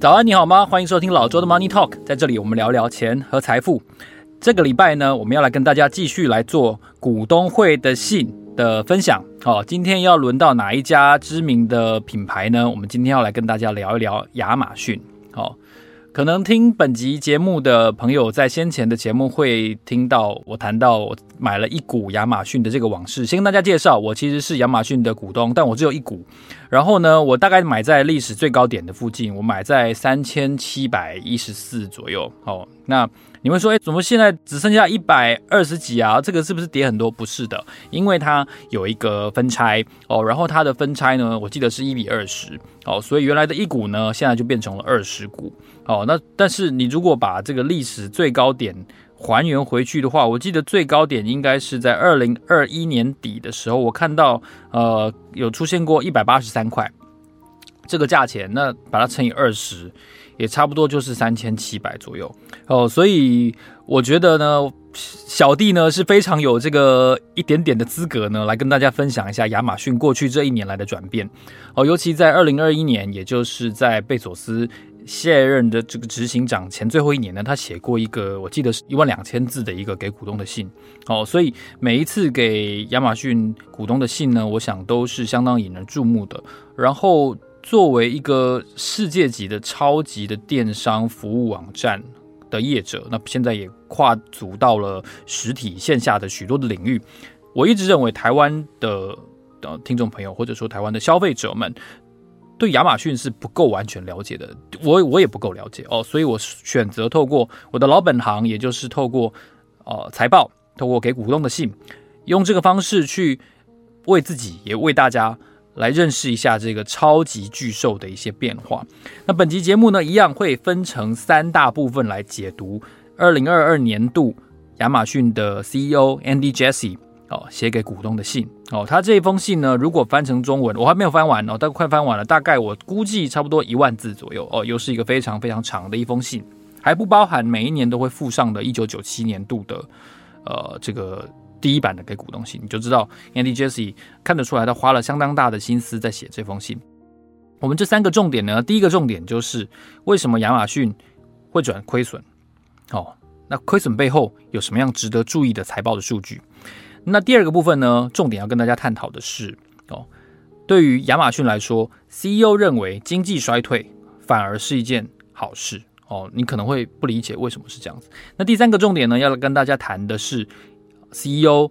早安，你好吗？欢迎收听老周的 Money Talk，在这里我们聊聊钱和财富。这个礼拜呢，我们要来跟大家继续来做股东会的信的分享。好，今天要轮到哪一家知名的品牌呢？我们今天要来跟大家聊一聊亚马逊。好。可能听本集节目的朋友，在先前的节目会听到我谈到我买了一股亚马逊的这个往事。先跟大家介绍，我其实是亚马逊的股东，但我只有一股。然后呢，我大概买在历史最高点的附近，我买在三千七百一十四左右。好，那。你会说，哎，怎么现在只剩下一百二十几啊？这个是不是跌很多？不是的，因为它有一个分拆哦，然后它的分拆呢，我记得是一比二十哦，所以原来的一股呢，现在就变成了二十股哦。那但是你如果把这个历史最高点还原回去的话，我记得最高点应该是在二零二一年底的时候，我看到呃有出现过一百八十三块这个价钱，那把它乘以二十。也差不多就是三千七百左右。哦，所以我觉得呢，小弟呢是非常有这个一点点的资格呢，来跟大家分享一下亚马逊过去这一年来的转变。哦，尤其在二零二一年，也就是在贝佐斯卸任的这个执行长前最后一年呢，他写过一个我记得是一万两千字的一个给股东的信。哦，所以每一次给亚马逊股东的信呢，我想都是相当引人注目的，然后。作为一个世界级的超级的电商服务网站的业者，那现在也跨足到了实体线下的许多的领域。我一直认为台湾的呃听众朋友或者说台湾的消费者们对亚马逊是不够完全了解的，我我也不够了解哦，所以我选择透过我的老本行，也就是透过呃财报，透过给股东的信，用这个方式去为自己也为大家。来认识一下这个超级巨兽的一些变化。那本集节目呢，一样会分成三大部分来解读二零二二年度亚马逊的 CEO Andy Jassy 哦写给股东的信哦。他这一封信呢，如果翻成中文，我还没有翻完哦，但快翻完了，大概我估计差不多一万字左右哦，又是一个非常非常长的一封信，还不包含每一年都会附上的一九九七年度的呃这个。第一版的给股东信，你就知道 Andy Jesse 看得出来，他花了相当大的心思在写这封信。我们这三个重点呢，第一个重点就是为什么亚马逊会转亏损？哦，那亏损背后有什么样值得注意的财报的数据？那第二个部分呢，重点要跟大家探讨的是，哦，对于亚马逊来说，CEO 认为经济衰退反而是一件好事。哦，你可能会不理解为什么是这样子。那第三个重点呢，要跟大家谈的是。CEO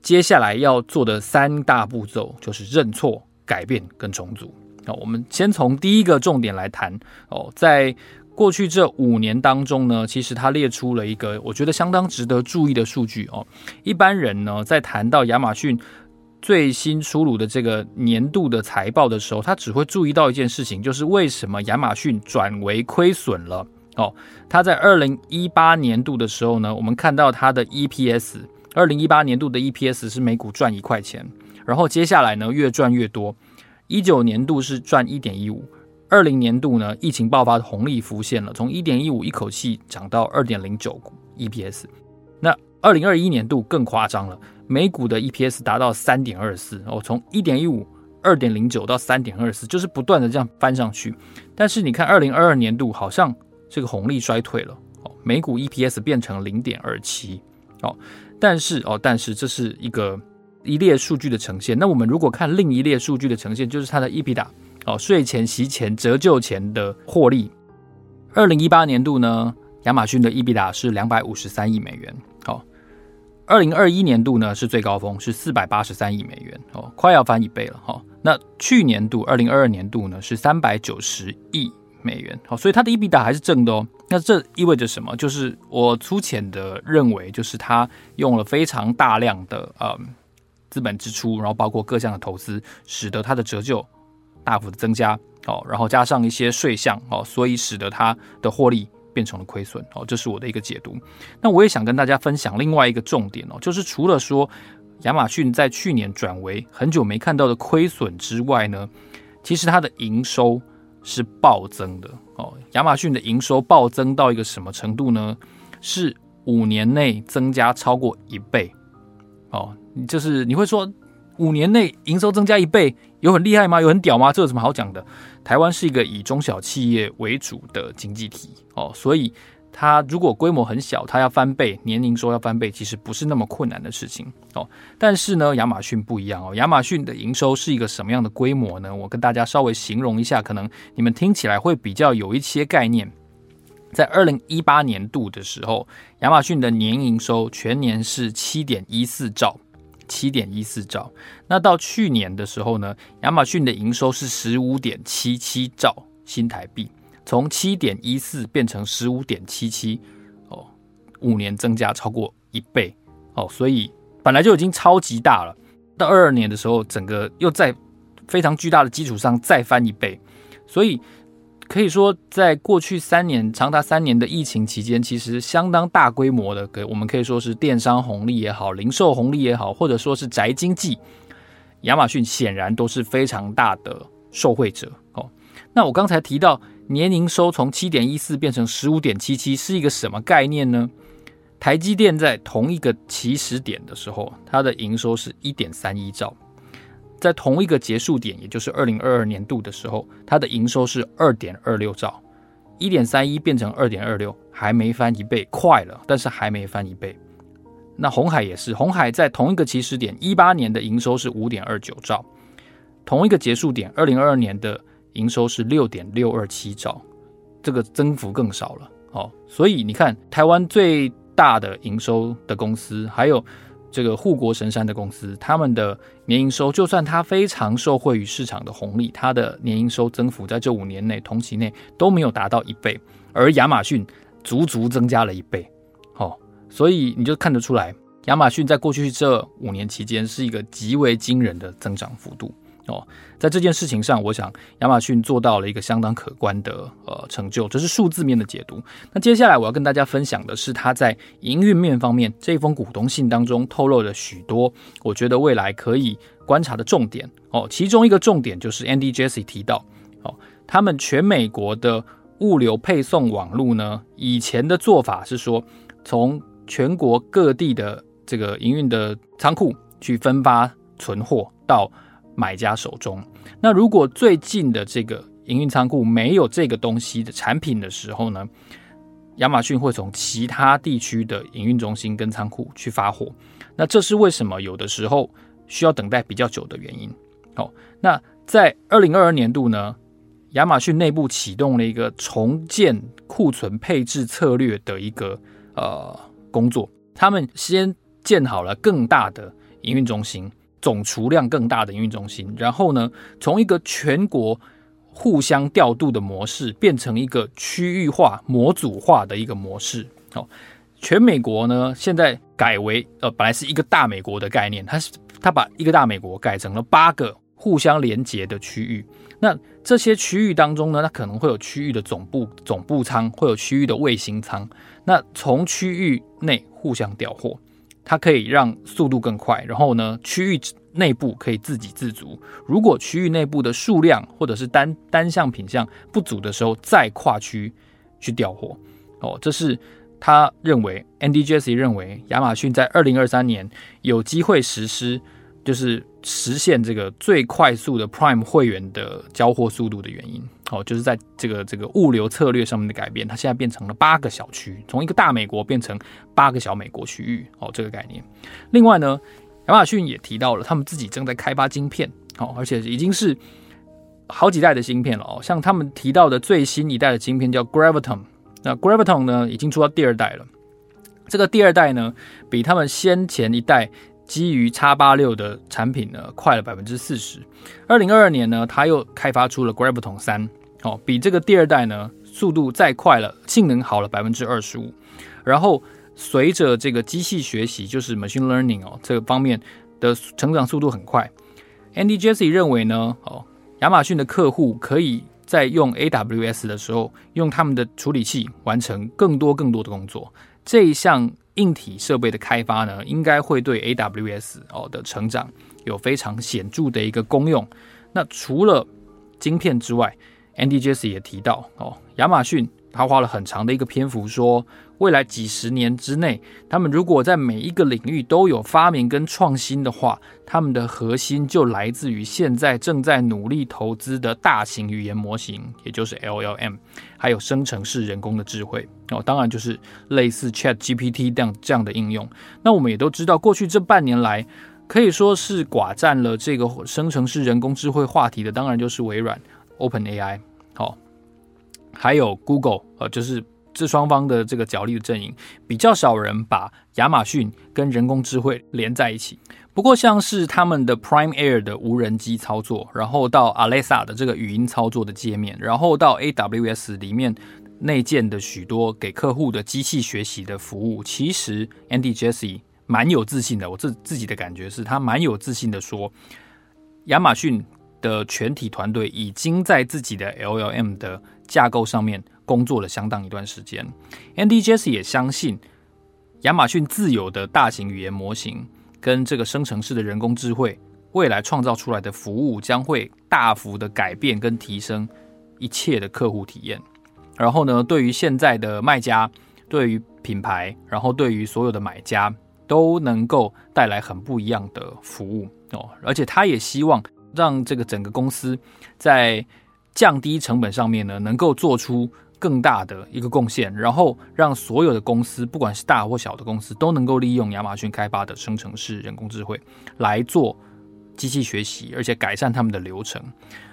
接下来要做的三大步骤就是认错、改变跟重组。那我们先从第一个重点来谈哦，在过去这五年当中呢，其实他列出了一个我觉得相当值得注意的数据哦。一般人呢，在谈到亚马逊最新出炉的这个年度的财报的时候，他只会注意到一件事情，就是为什么亚马逊转为亏损了哦。他在二零一八年度的时候呢，我们看到他的 EPS。二零一八年度的 EPS 是每股赚一块钱，然后接下来呢，越赚越多。一九年度是赚一点一五，二零年度呢，疫情爆发的红利浮现了，从一点一五一口气涨到二点零九股 EPS。那二零二一年度更夸张了，每股的 EPS 达到三点二四哦，从一点一五、二点零九到三点二四，就是不断的这样翻上去。但是你看二零二二年度好像这个红利衰退了哦，每股 EPS 变成零点二七哦。但是哦，但是这是一个一列数据的呈现。那我们如果看另一列数据的呈现，就是它的 EBITDA 哦，税前、息前、折旧前的获利。二零一八年度呢，亚马逊的 EBITDA 是两百五十三亿美元。哦，二零二一年度呢是最高峰，是四百八十三亿美元。哦，快要翻一倍了。哈、哦，那去年度二零二二年度呢是三百九十亿美元。好，所以它的 EBITDA 还是正的哦。那这意味着什么？就是我粗浅的认为，就是它用了非常大量的呃资本支出，然后包括各项的投资，使得它的折旧大幅的增加哦，然后加上一些税项哦，所以使得它的获利变成了亏损哦。这是我的一个解读。那我也想跟大家分享另外一个重点哦，就是除了说亚马逊在去年转为很久没看到的亏损之外呢，其实它的营收是暴增的哦。亚马逊的营收暴增到一个什么程度呢？是五年内增加超过一倍哦。就是你会说，五年内营收增加一倍，有很厉害吗？有很屌吗？这有什么好讲的？台湾是一个以中小企业为主的经济体哦，所以。它如果规模很小，它要翻倍，年营收要翻倍，其实不是那么困难的事情哦。但是呢，亚马逊不一样哦。亚马逊的营收是一个什么样的规模呢？我跟大家稍微形容一下，可能你们听起来会比较有一些概念。在二零一八年度的时候，亚马逊的年营收全年是七点一四兆，七点一四兆。那到去年的时候呢，亚马逊的营收是十五点七七兆新台币。从七点一四变成十五点七七，哦，五年增加超过一倍，哦，所以本来就已经超级大了。到二二年的时候，整个又在非常巨大的基础上再翻一倍，所以可以说，在过去三年长达三年的疫情期间，其实相当大规模的，给我们可以说是电商红利也好，零售红利也好，或者说是宅经济，亚马逊显然都是非常大的受惠者。哦，那我刚才提到。年营收从七点一四变成十五点七七是一个什么概念呢？台积电在同一个起始点的时候，它的营收是一点三一兆，在同一个结束点，也就是二零二二年度的时候，它的营收是二点二六兆，一点三一变成二点二六，还没翻一倍，快了，但是还没翻一倍。那红海也是，红海在同一个起始点，一八年的营收是五点二九兆，同一个结束点，二零二二年的。营收是六点六二七兆，这个增幅更少了哦。所以你看，台湾最大的营收的公司，还有这个护国神山的公司，他们的年营收，就算它非常受惠于市场的红利，它的年营收增幅在这五年内同期内都没有达到一倍，而亚马逊足足增加了一倍。哦，所以你就看得出来，亚马逊在过去这五年期间是一个极为惊人的增长幅度。哦，在这件事情上，我想亚马逊做到了一个相当可观的呃成就，这是数字面的解读。那接下来我要跟大家分享的是他在营运面方面这封股东信当中透露了许多，我觉得未来可以观察的重点哦。其中一个重点就是 Andy Jesse 提到，哦，他们全美国的物流配送网络呢，以前的做法是说，从全国各地的这个营运的仓库去分发存货到。买家手中，那如果最近的这个营运仓库没有这个东西的产品的时候呢，亚马逊会从其他地区的营运中心跟仓库去发货。那这是为什么有的时候需要等待比较久的原因。好，那在二零二二年度呢，亚马逊内部启动了一个重建库存配置策略的一个呃工作，他们先建好了更大的营运中心。总储量更大的营运中心，然后呢，从一个全国互相调度的模式，变成一个区域化、模组化的一个模式。哦，全美国呢，现在改为呃，本来是一个大美国的概念，它是它把一个大美国改成了八个互相连接的区域。那这些区域当中呢，它可能会有区域的总部总部仓，会有区域的卫星仓。那从区域内互相调货。它可以让速度更快，然后呢，区域内部可以自给自足。如果区域内部的数量或者是单单项品项不足的时候，再跨区去调货。哦，这是他认为，Andy Jesse 认为，亚马逊在二零二三年有机会实施。就是实现这个最快速的 Prime 会员的交货速度的原因，哦，就是在这个这个物流策略上面的改变，它现在变成了八个小区，从一个大美国变成八个小美国区域，哦，这个概念。另外呢，亚马逊也提到了，他们自己正在开发晶片，哦，而且已经是好几代的芯片了，哦，像他们提到的最新一代的晶片叫 Graviton，那 Graviton 呢已经出到第二代了，这个第二代呢比他们先前一代。基于 X 八六的产品呢，快了百分之四十。二零二二年呢，它又开发出了 Graviton 三，哦，比这个第二代呢速度再快了，性能好了百分之二十五。然后随着这个机器学习，就是 machine learning 哦，这个方面的成长速度很快。Andy Jesse 认为呢，哦，亚马逊的客户可以在用 AWS 的时候，用他们的处理器完成更多更多的工作。这一项。硬体设备的开发呢，应该会对 AWS 哦的成长有非常显著的一个功用。那除了晶片之外，Andy Jesse 也提到哦，亚马逊他花了很长的一个篇幅说，未来几十年之内，他们如果在每一个领域都有发明跟创新的话，他们的核心就来自于现在正在努力投资的大型语言模型，也就是 LLM，还有生成式人工的智慧哦，当然就是类似 ChatGPT 这样这样的应用。那我们也都知道，过去这半年来可以说是寡占了这个生成式人工智慧话题的，当然就是微软。OpenAI，好，还有 Google，呃，就是这双方的这个角力的阵营，比较少人把亚马逊跟人工智慧连在一起。不过，像是他们的 Prime Air 的无人机操作，然后到 Alexa 的这个语音操作的界面，然后到 AWS 里面内建的许多给客户的机器学习的服务，其实 Andy Jesse 蛮有自信的。我自自己的感觉是他蛮有自信的说，亚马逊。的全体团队已经在自己的 LLM 的架构上面工作了相当一段时间。Andy Jassy 也相信，亚马逊自有的大型语言模型跟这个生成式的人工智慧，未来创造出来的服务将会大幅的改变跟提升一切的客户体验。然后呢，对于现在的卖家，对于品牌，然后对于所有的买家，都能够带来很不一样的服务哦。而且他也希望。让这个整个公司在降低成本上面呢，能够做出更大的一个贡献，然后让所有的公司，不管是大或小的公司，都能够利用亚马逊开发的生成式人工智慧来做机器学习，而且改善他们的流程。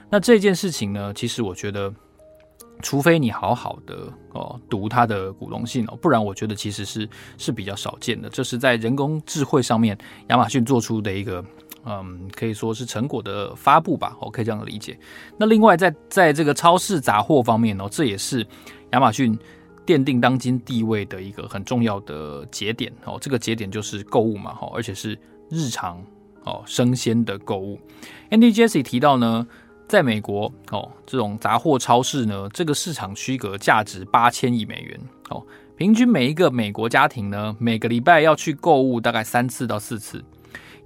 那这件事情呢，其实我觉得，除非你好好的哦读它的股东信哦，不然我觉得其实是是比较少见的。这是在人工智慧上面，亚马逊做出的一个。嗯，可以说是成果的发布吧，我可以这样理解。那另外在，在这个超市杂货方面呢，这也是亚马逊奠定当今地位的一个很重要的节点哦。这个节点就是购物嘛，哈，而且是日常哦生鲜的购物。Andy Jesse 提到呢，在美国哦，这种杂货超市呢，这个市场区隔价值八千亿美元哦，平均每一个美国家庭呢，每个礼拜要去购物大概三次到四次。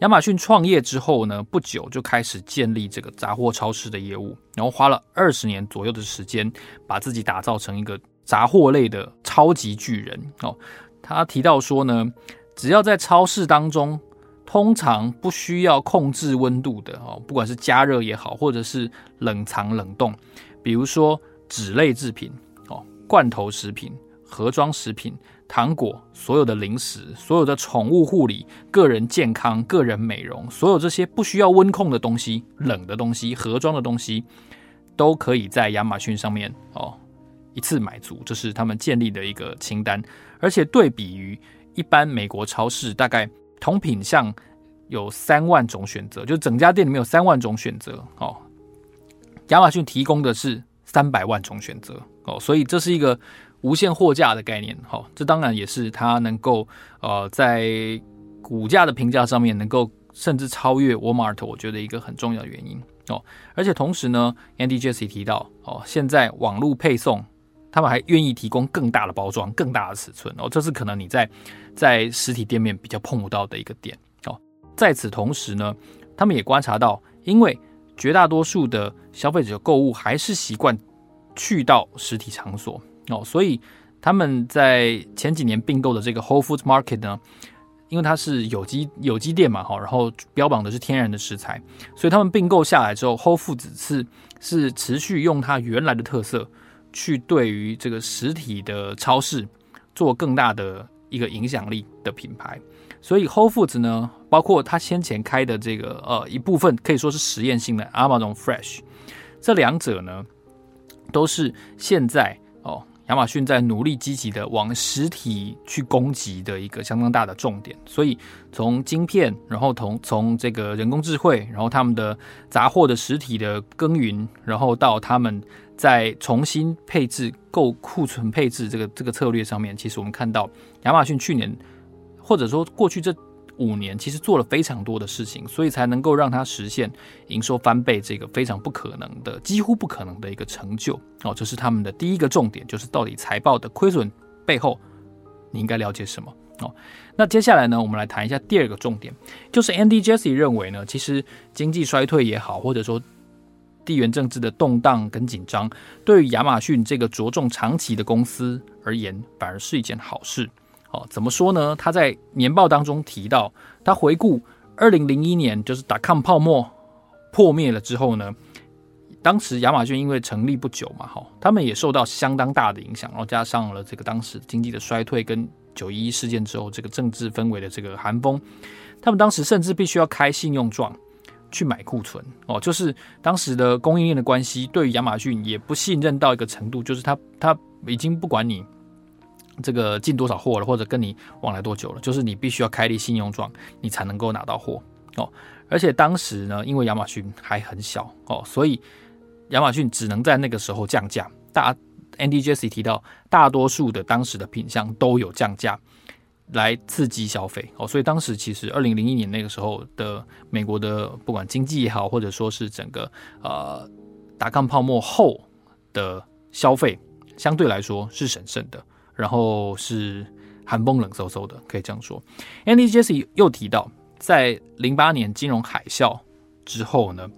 亚马逊创业之后呢，不久就开始建立这个杂货超市的业务，然后花了二十年左右的时间，把自己打造成一个杂货类的超级巨人哦。他提到说呢，只要在超市当中，通常不需要控制温度的哦，不管是加热也好，或者是冷藏冷冻，比如说纸类制品哦，罐头食品、盒装食品。糖果、所有的零食、所有的宠物护理、个人健康、个人美容，所有这些不需要温控的东西、冷的东西、盒装的东西，都可以在亚马逊上面哦一次买足，这是他们建立的一个清单。而且对比于一般美国超市，大概同品项有三万种选择，就整家店里面有三万种选择哦。亚马逊提供的是三百万种选择哦，所以这是一个。无限货架的概念，好，这当然也是它能够呃在股价的评价上面能够甚至超越 Walmart，我觉得一个很重要的原因哦。而且同时呢，Andy Jassy 提到哦，现在网络配送，他们还愿意提供更大的包装、更大的尺寸哦，这是可能你在在实体店面比较碰不到的一个点哦。在此同时呢，他们也观察到，因为绝大多数的消费者购物还是习惯去到实体场所。哦，所以他们在前几年并购的这个 Whole Foods Market 呢，因为它是有机有机店嘛，哈，然后标榜的是天然的食材，所以他们并购下来之后，Whole Foods 是是持续用它原来的特色，去对于这个实体的超市做更大的一个影响力的品牌。所以 Whole Foods 呢，包括他先前开的这个呃一部分可以说是实验性的 Amazon Fresh，这两者呢，都是现在。亚马逊在努力积极的往实体去攻击的一个相当大的重点，所以从晶片，然后从从这个人工智慧，然后他们的杂货的实体的耕耘，然后到他们在重新配置购库存配置这个这个策略上面，其实我们看到亚马逊去年或者说过去这。五年其实做了非常多的事情，所以才能够让它实现营收翻倍这个非常不可能的、几乎不可能的一个成就哦。这是他们的第一个重点，就是到底财报的亏损背后你应该了解什么哦。那接下来呢，我们来谈一下第二个重点，就是 Andy Jesse 认为呢，其实经济衰退也好，或者说地缘政治的动荡跟紧张，对于亚马逊这个着重长期的公司而言，反而是一件好事。哦，怎么说呢？他在年报当中提到，他回顾二零零一年，就是 .com 泡沫破灭了之后呢，当时亚马逊因为成立不久嘛，哈，他们也受到相当大的影响，然后加上了这个当时经济的衰退跟九一一事件之后这个政治氛围的这个寒风，他们当时甚至必须要开信用状。去买库存哦，就是当时的供应链的关系，对于亚马逊也不信任到一个程度，就是他他已经不管你这个进多少货了，或者跟你往来多久了，就是你必须要开立信用状，你才能够拿到货哦。而且当时呢，因为亚马逊还很小哦，所以亚马逊只能在那个时候降价。大 Andy Jassy 提到，大多数的当时的品相都有降价。来刺激消费哦，所以当时其实二零零一年那个时候的美国的不管经济也好，或者说是整个呃达康泡沫后的消费，相对来说是审慎的，然后是寒风冷飕飕的，可以这样说。Andy Jassy 又提到，在零八年金融海啸之后呢，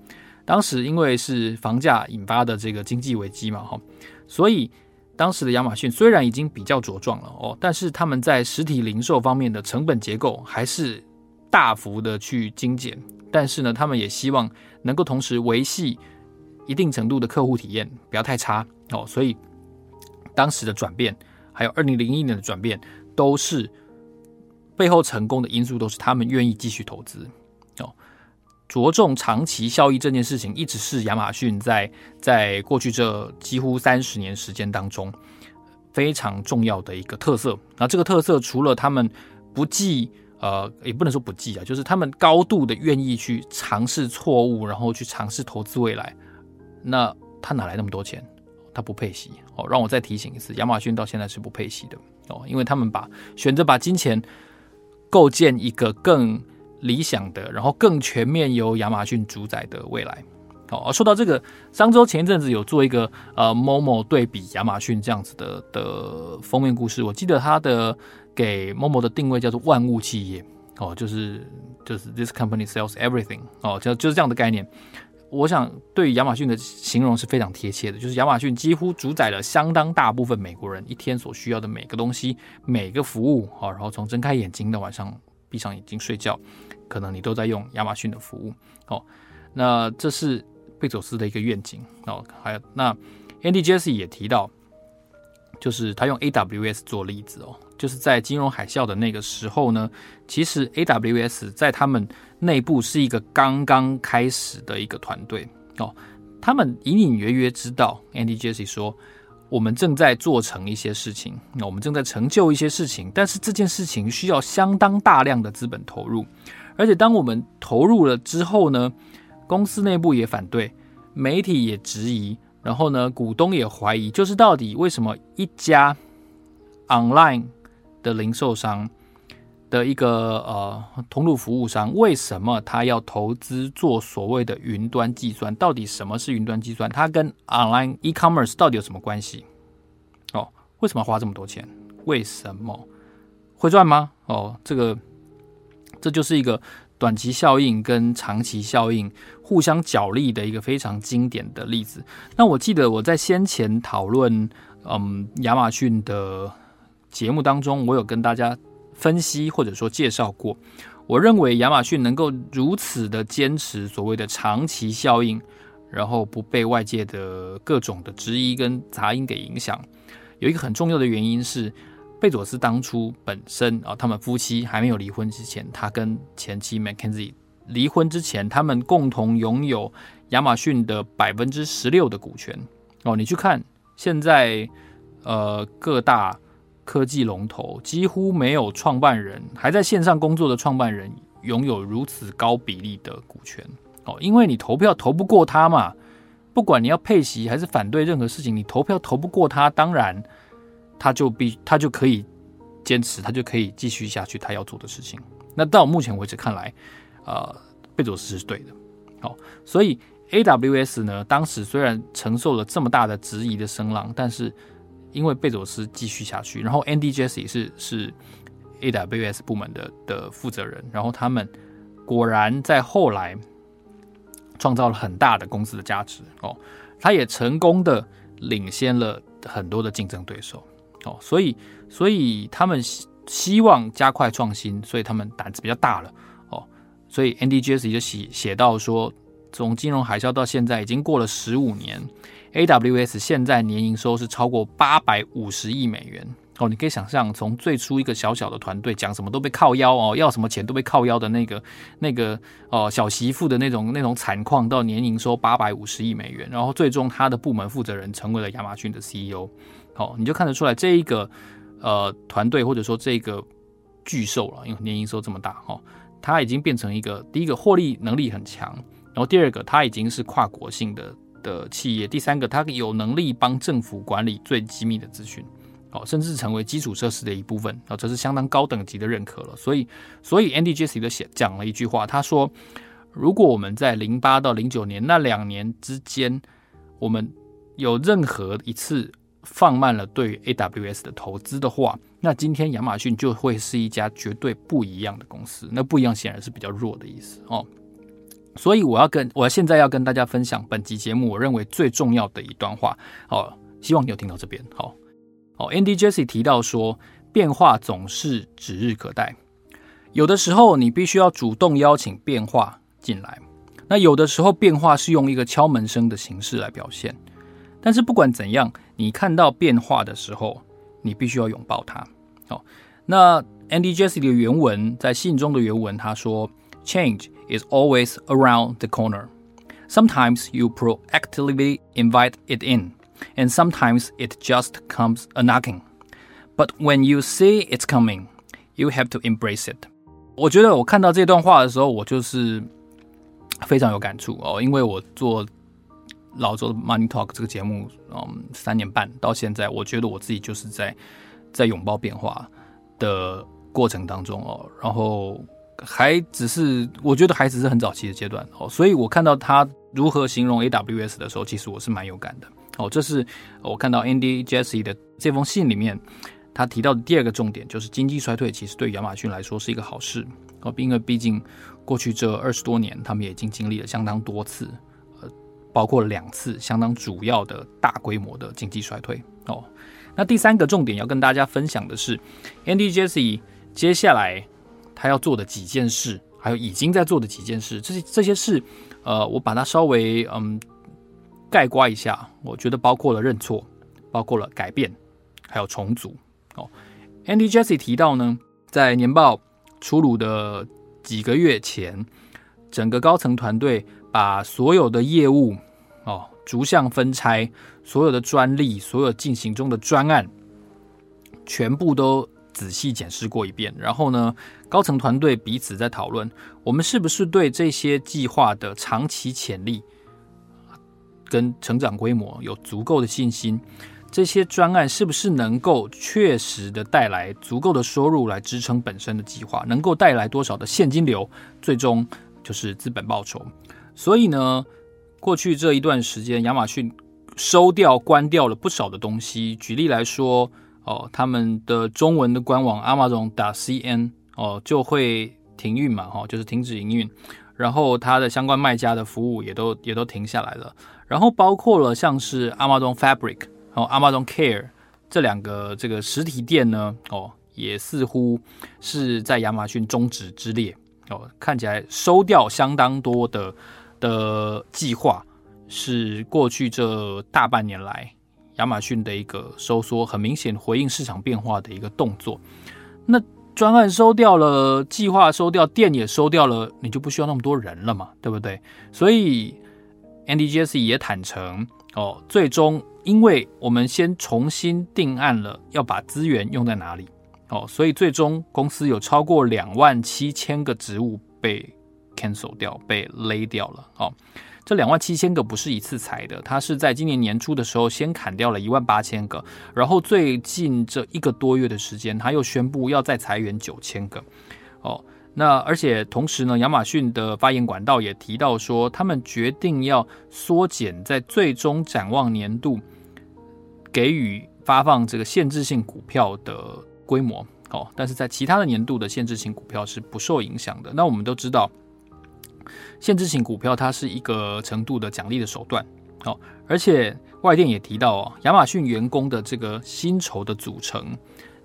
当时因为是房价引发的这个经济危机嘛，哈，所以。当时的亚马逊虽然已经比较茁壮了哦，但是他们在实体零售方面的成本结构还是大幅的去精简。但是呢，他们也希望能够同时维系一定程度的客户体验，不要太差哦。所以当时的转变，还有二零零一年的转变，都是背后成功的因素，都是他们愿意继续投资哦。着重长期效益这件事情，一直是亚马逊在在过去这几乎三十年时间当中非常重要的一个特色。那这个特色除了他们不计呃，也不能说不计啊，就是他们高度的愿意去尝试错误，然后去尝试投资未来。那他哪来那么多钱？他不配息哦。让我再提醒一次，亚马逊到现在是不配息的哦，因为他们把选择把金钱构建一个更。理想的，然后更全面由亚马逊主宰的未来。好，说到这个，商周前一阵子有做一个呃某某对比亚马逊这样子的的封面故事。我记得他的给某某的定位叫做万物企业，哦，就是就是 This company sells everything，哦，就就是这样的概念。我想对亚马逊的形容是非常贴切的，就是亚马逊几乎主宰了相当大部分美国人一天所需要的每个东西、每个服务，好，然后从睁开眼睛到晚上闭上眼睛睡觉。可能你都在用亚马逊的服务哦，那这是贝佐斯的一个愿景哦。还有那 Andy Jassy 也提到，就是他用 AWS 做例子哦，就是在金融海啸的那个时候呢，其实 AWS 在他们内部是一个刚刚开始的一个团队哦，他们隐隐约约知道 Andy Jassy 说，我们正在做成一些事情，那我们正在成就一些事情，但是这件事情需要相当大量的资本投入。而且当我们投入了之后呢，公司内部也反对，媒体也质疑，然后呢，股东也怀疑，就是到底为什么一家 online 的零售商的一个呃通路服务商，为什么他要投资做所谓的云端计算？到底什么是云端计算？它跟 online e-commerce 到底有什么关系？哦，为什么花这么多钱？为什么会赚吗？哦，这个。这就是一个短期效应跟长期效应互相角力的一个非常经典的例子。那我记得我在先前讨论嗯亚马逊的节目当中，我有跟大家分析或者说介绍过。我认为亚马逊能够如此的坚持所谓的长期效应，然后不被外界的各种的质疑跟杂音给影响，有一个很重要的原因是。贝佐斯当初本身啊，他们夫妻还没有离婚之前，他跟前妻 Mackenzie 离婚之前，他们共同拥有亚马逊的百分之十六的股权哦。你去看现在，呃，各大科技龙头几乎没有创办人还在线上工作的创办人拥有如此高比例的股权哦，因为你投票投不过他嘛，不管你要配席还是反对任何事情，你投票投不过他，当然。他就必他就可以坚持，他就可以继续下去他要做的事情。那到目前为止看来，呃，贝佐斯是对的。好，所以 AWS 呢，当时虽然承受了这么大的质疑的声浪，但是因为贝佐斯继续下去，然后 Andy Jassy 是是 AWS 部门的的负责人，然后他们果然在后来创造了很大的公司的价值哦，他也成功的领先了很多的竞争对手哦，所以所以他们希希望加快创新，所以他们胆子比较大了，所以 Andy Jassy 就写写到说，从金融海啸到现在已经过了十五年，AWS 现在年营收是超过八百五十亿美元。哦，你可以想象，从最初一个小小的团队，讲什么都被靠腰哦，要什么钱都被靠腰的那个那个哦小媳妇的那种那种惨况，到年营收八百五十亿美元，然后最终他的部门负责人成为了亚马逊的 CEO。哦，你就看得出来这一个呃团队或者说这个巨兽了，因为年营收这么大哦，它已经变成一个第一个获利能力很强，然后第二个它已经是跨国性的的企业，第三个它有能力帮政府管理最机密的资讯。哦，甚至成为基础设施的一部分啊，这是相当高等级的认可了。所以，所以 Andy Jassy 的写讲了一句话，他说：“如果我们在零八到零九年那两年之间，我们有任何一次放慢了对 AWS 的投资的话，那今天亚马逊就会是一家绝对不一样的公司。那不一样显然是比较弱的意思哦。所以我要跟我现在要跟大家分享本集节目我认为最重要的一段话哦，希望你有听到这边好。哦哦，Andy Jesse 提到说，变化总是指日可待。有的时候你必须要主动邀请变化进来，那有的时候变化是用一个敲门声的形式来表现。但是不管怎样，你看到变化的时候，你必须要拥抱它。哦，那 Andy Jassy 的原文在信中的原文，他说：“Change is always around the corner. Sometimes you proactively invite it in.” And sometimes it just comes a knocking, but when you see it's coming, you have to embrace it. 我觉得我看到这段话的时候，我就是非常有感触哦，因为我做 老周的 Money Talk 这个节目，嗯，三年半到现在，我觉得我自己就是在在拥抱变化的过程当中哦，然后还只是我觉得还只是很早期的阶段哦，所以我看到他如何形容 AWS 的时候，其实我是蛮有感的。哦，这是我看到 Andy Jesse 的这封信里面，他提到的第二个重点，就是经济衰退其实对亚马逊来说是一个好事哦，因为毕竟过去这二十多年，他们也已经经历了相当多次，包括两次相当主要的大规模的经济衰退哦。那第三个重点要跟大家分享的是，Andy Jassy 接下来他要做的几件事，还有已经在做的几件事，这些这些事，呃，我把它稍微嗯。概括一下，我觉得包括了认错，包括了改变，还有重组。哦，Andy Jassy 提到呢，在年报出炉的几个月前，整个高层团队把所有的业务哦逐项分拆，所有的专利，所有进行中的专案，全部都仔细检视过一遍。然后呢，高层团队彼此在讨论，我们是不是对这些计划的长期潜力。跟成长规模有足够的信心，这些专案是不是能够确实的带来足够的收入来支撑本身的计划？能够带来多少的现金流？最终就是资本报酬。所以呢，过去这一段时间，亚马逊收掉、关掉了不少的东西。举例来说，哦，他们的中文的官网，Amazon 打 CN 哦就会停运嘛，哈，就是停止营运。然后它的相关卖家的服务也都也都停下来了。然后包括了像是 Amazon Fabric 和 Amazon Care 这两个这个实体店呢，哦，也似乎是在亚马逊终止之列哦，看起来收掉相当多的的计划，是过去这大半年来亚马逊的一个收缩，很明显回应市场变化的一个动作。那专案收掉了，计划收掉，店也收掉了，你就不需要那么多人了嘛，对不对？所以。Andy Jassy 也坦诚哦，最终因为我们先重新定案了，要把资源用在哪里哦，所以最终公司有超过两万七千个职务被 cancel 掉，被勒掉了哦。这两万七千个不是一次裁的，他是在今年年初的时候先砍掉了一万八千个，然后最近这一个多月的时间，他又宣布要再裁员九千个哦。那而且同时呢，亚马逊的发言管道也提到说，他们决定要缩减在最终展望年度给予发放这个限制性股票的规模，哦，但是在其他的年度的限制性股票是不受影响的。那我们都知道，限制型股票它是一个程度的奖励的手段。哦，而且外电也提到哦，亚马逊员工的这个薪酬的组成，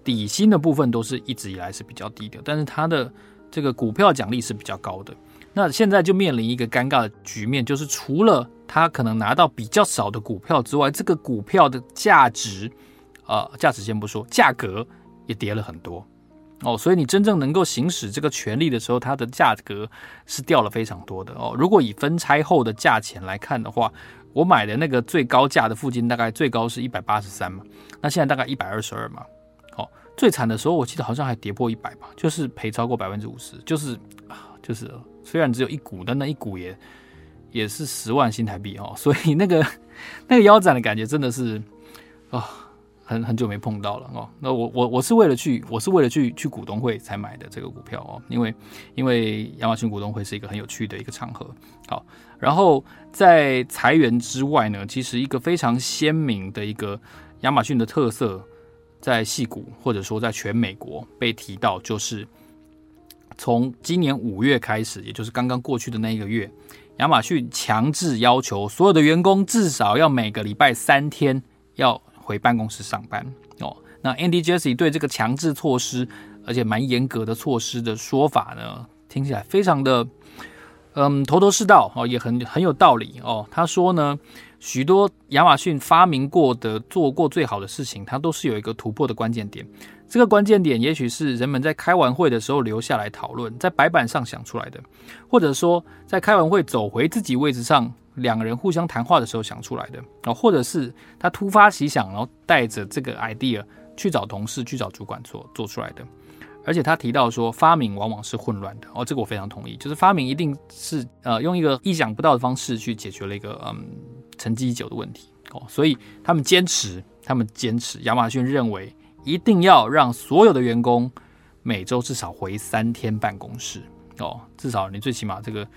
底薪的部分都是一直以来是比较低的，但是它的这个股票奖励是比较高的。那现在就面临一个尴尬的局面，就是除了他可能拿到比较少的股票之外，这个股票的价值，呃，价值先不说，价格也跌了很多哦。所以你真正能够行使这个权利的时候，它的价格是掉了非常多的哦。如果以分拆后的价钱来看的话，我买的那个最高价的附近大概最高是一百八十三嘛，那现在大概一百二十二嘛。哦，最惨的时候我记得好像还跌破一百吧，就是赔超过百分之五十，就是啊，就是。虽然只有一股，但那一股也也是十万新台币哦，所以那个 那个腰斩的感觉真的是啊、很很久没碰到了哦。那我我我是为了去，我是为了去去股东会才买的这个股票哦，因为因为亚马逊股东会是一个很有趣的一个场合。好，然后在裁员之外呢，其实一个非常鲜明的一个亚马逊的特色，在矽谷或者说在全美国被提到就是。从今年五月开始，也就是刚刚过去的那一个月，亚马逊强制要求所有的员工至少要每个礼拜三天要回办公室上班哦。那 Andy Jesse 对这个强制措施，而且蛮严格的措施的说法呢，听起来非常的嗯头头是道哦，也很很有道理哦。他说呢，许多亚马逊发明过的、做过最好的事情，它都是有一个突破的关键点。这个关键点，也许是人们在开完会的时候留下来讨论，在白板上想出来的，或者说在开完会走回自己位置上，两个人互相谈话的时候想出来的。啊，或者是他突发奇想，然后带着这个 idea 去找同事、去找主管做做出来的。而且他提到说，发明往往是混乱的。哦，这个我非常同意，就是发明一定是呃用一个意想不到的方式去解决了一个嗯沉积已久的问题。哦，所以他们坚持，他们坚持，亚马逊认为。一定要让所有的员工每周至少回三天办公室。哦，至少你最起码这个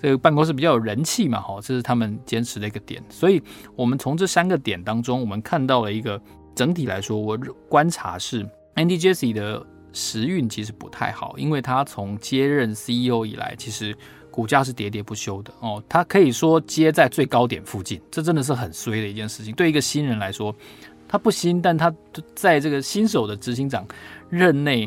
这个办公室比较有人气嘛，哈，这是他们坚持的一个点。所以，我们从这三个点当中，我们看到了一个整体来说，我观察是 Andy Jesse 的时运其实不太好，因为他从接任 CEO 以来，其实股价是喋喋不休的哦。他可以说接在最高点附近，这真的是很衰的一件事情，对一个新人来说。他不新，但他在这个新手的执行长任内，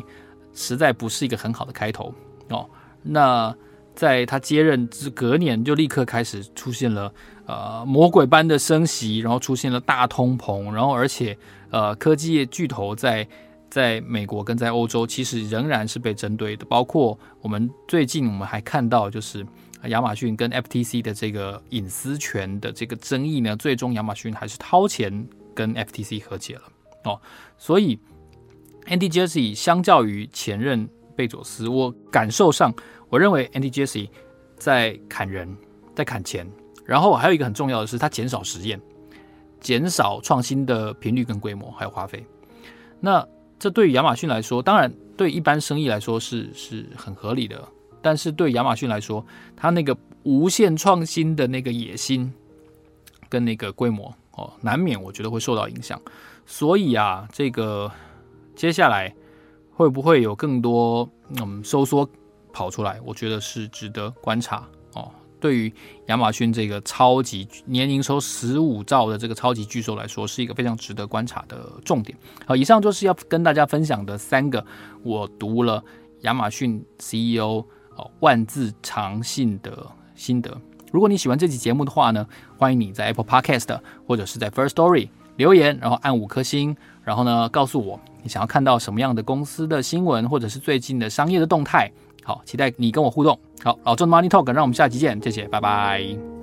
实在不是一个很好的开头哦。那在他接任之隔年，就立刻开始出现了呃魔鬼般的升息，然后出现了大通膨，然后而且呃科技业巨头在在美国跟在欧洲其实仍然是被针对的，包括我们最近我们还看到就是亚马逊跟 FTC 的这个隐私权的这个争议呢，最终亚马逊还是掏钱。跟 FTC 和解了哦，所以 Andy Jassy 相较于前任贝佐斯，我感受上，我认为 Andy Jesse 在砍人，在砍钱，然后还有一个很重要的是，他减少实验，减少创新的频率跟规模，还有花费。那这对于亚马逊来说，当然对一般生意来说是是很合理的，但是对亚马逊来说，他那个无限创新的那个野心跟那个规模。哦，难免我觉得会受到影响，所以啊，这个接下来会不会有更多嗯收缩跑出来？我觉得是值得观察哦。对于亚马逊这个超级年营收十五兆的这个超级巨兽来说，是一个非常值得观察的重点。好，以上就是要跟大家分享的三个我读了亚马逊 CEO 哦万字长信的心得。如果你喜欢这期节目的话呢，欢迎你在 Apple Podcast 或者是在 First Story 留言，然后按五颗星，然后呢告诉我你想要看到什么样的公司的新闻，或者是最近的商业的动态。好，期待你跟我互动。好，老郑的 Money Talk，让我们下期见，谢谢，拜拜。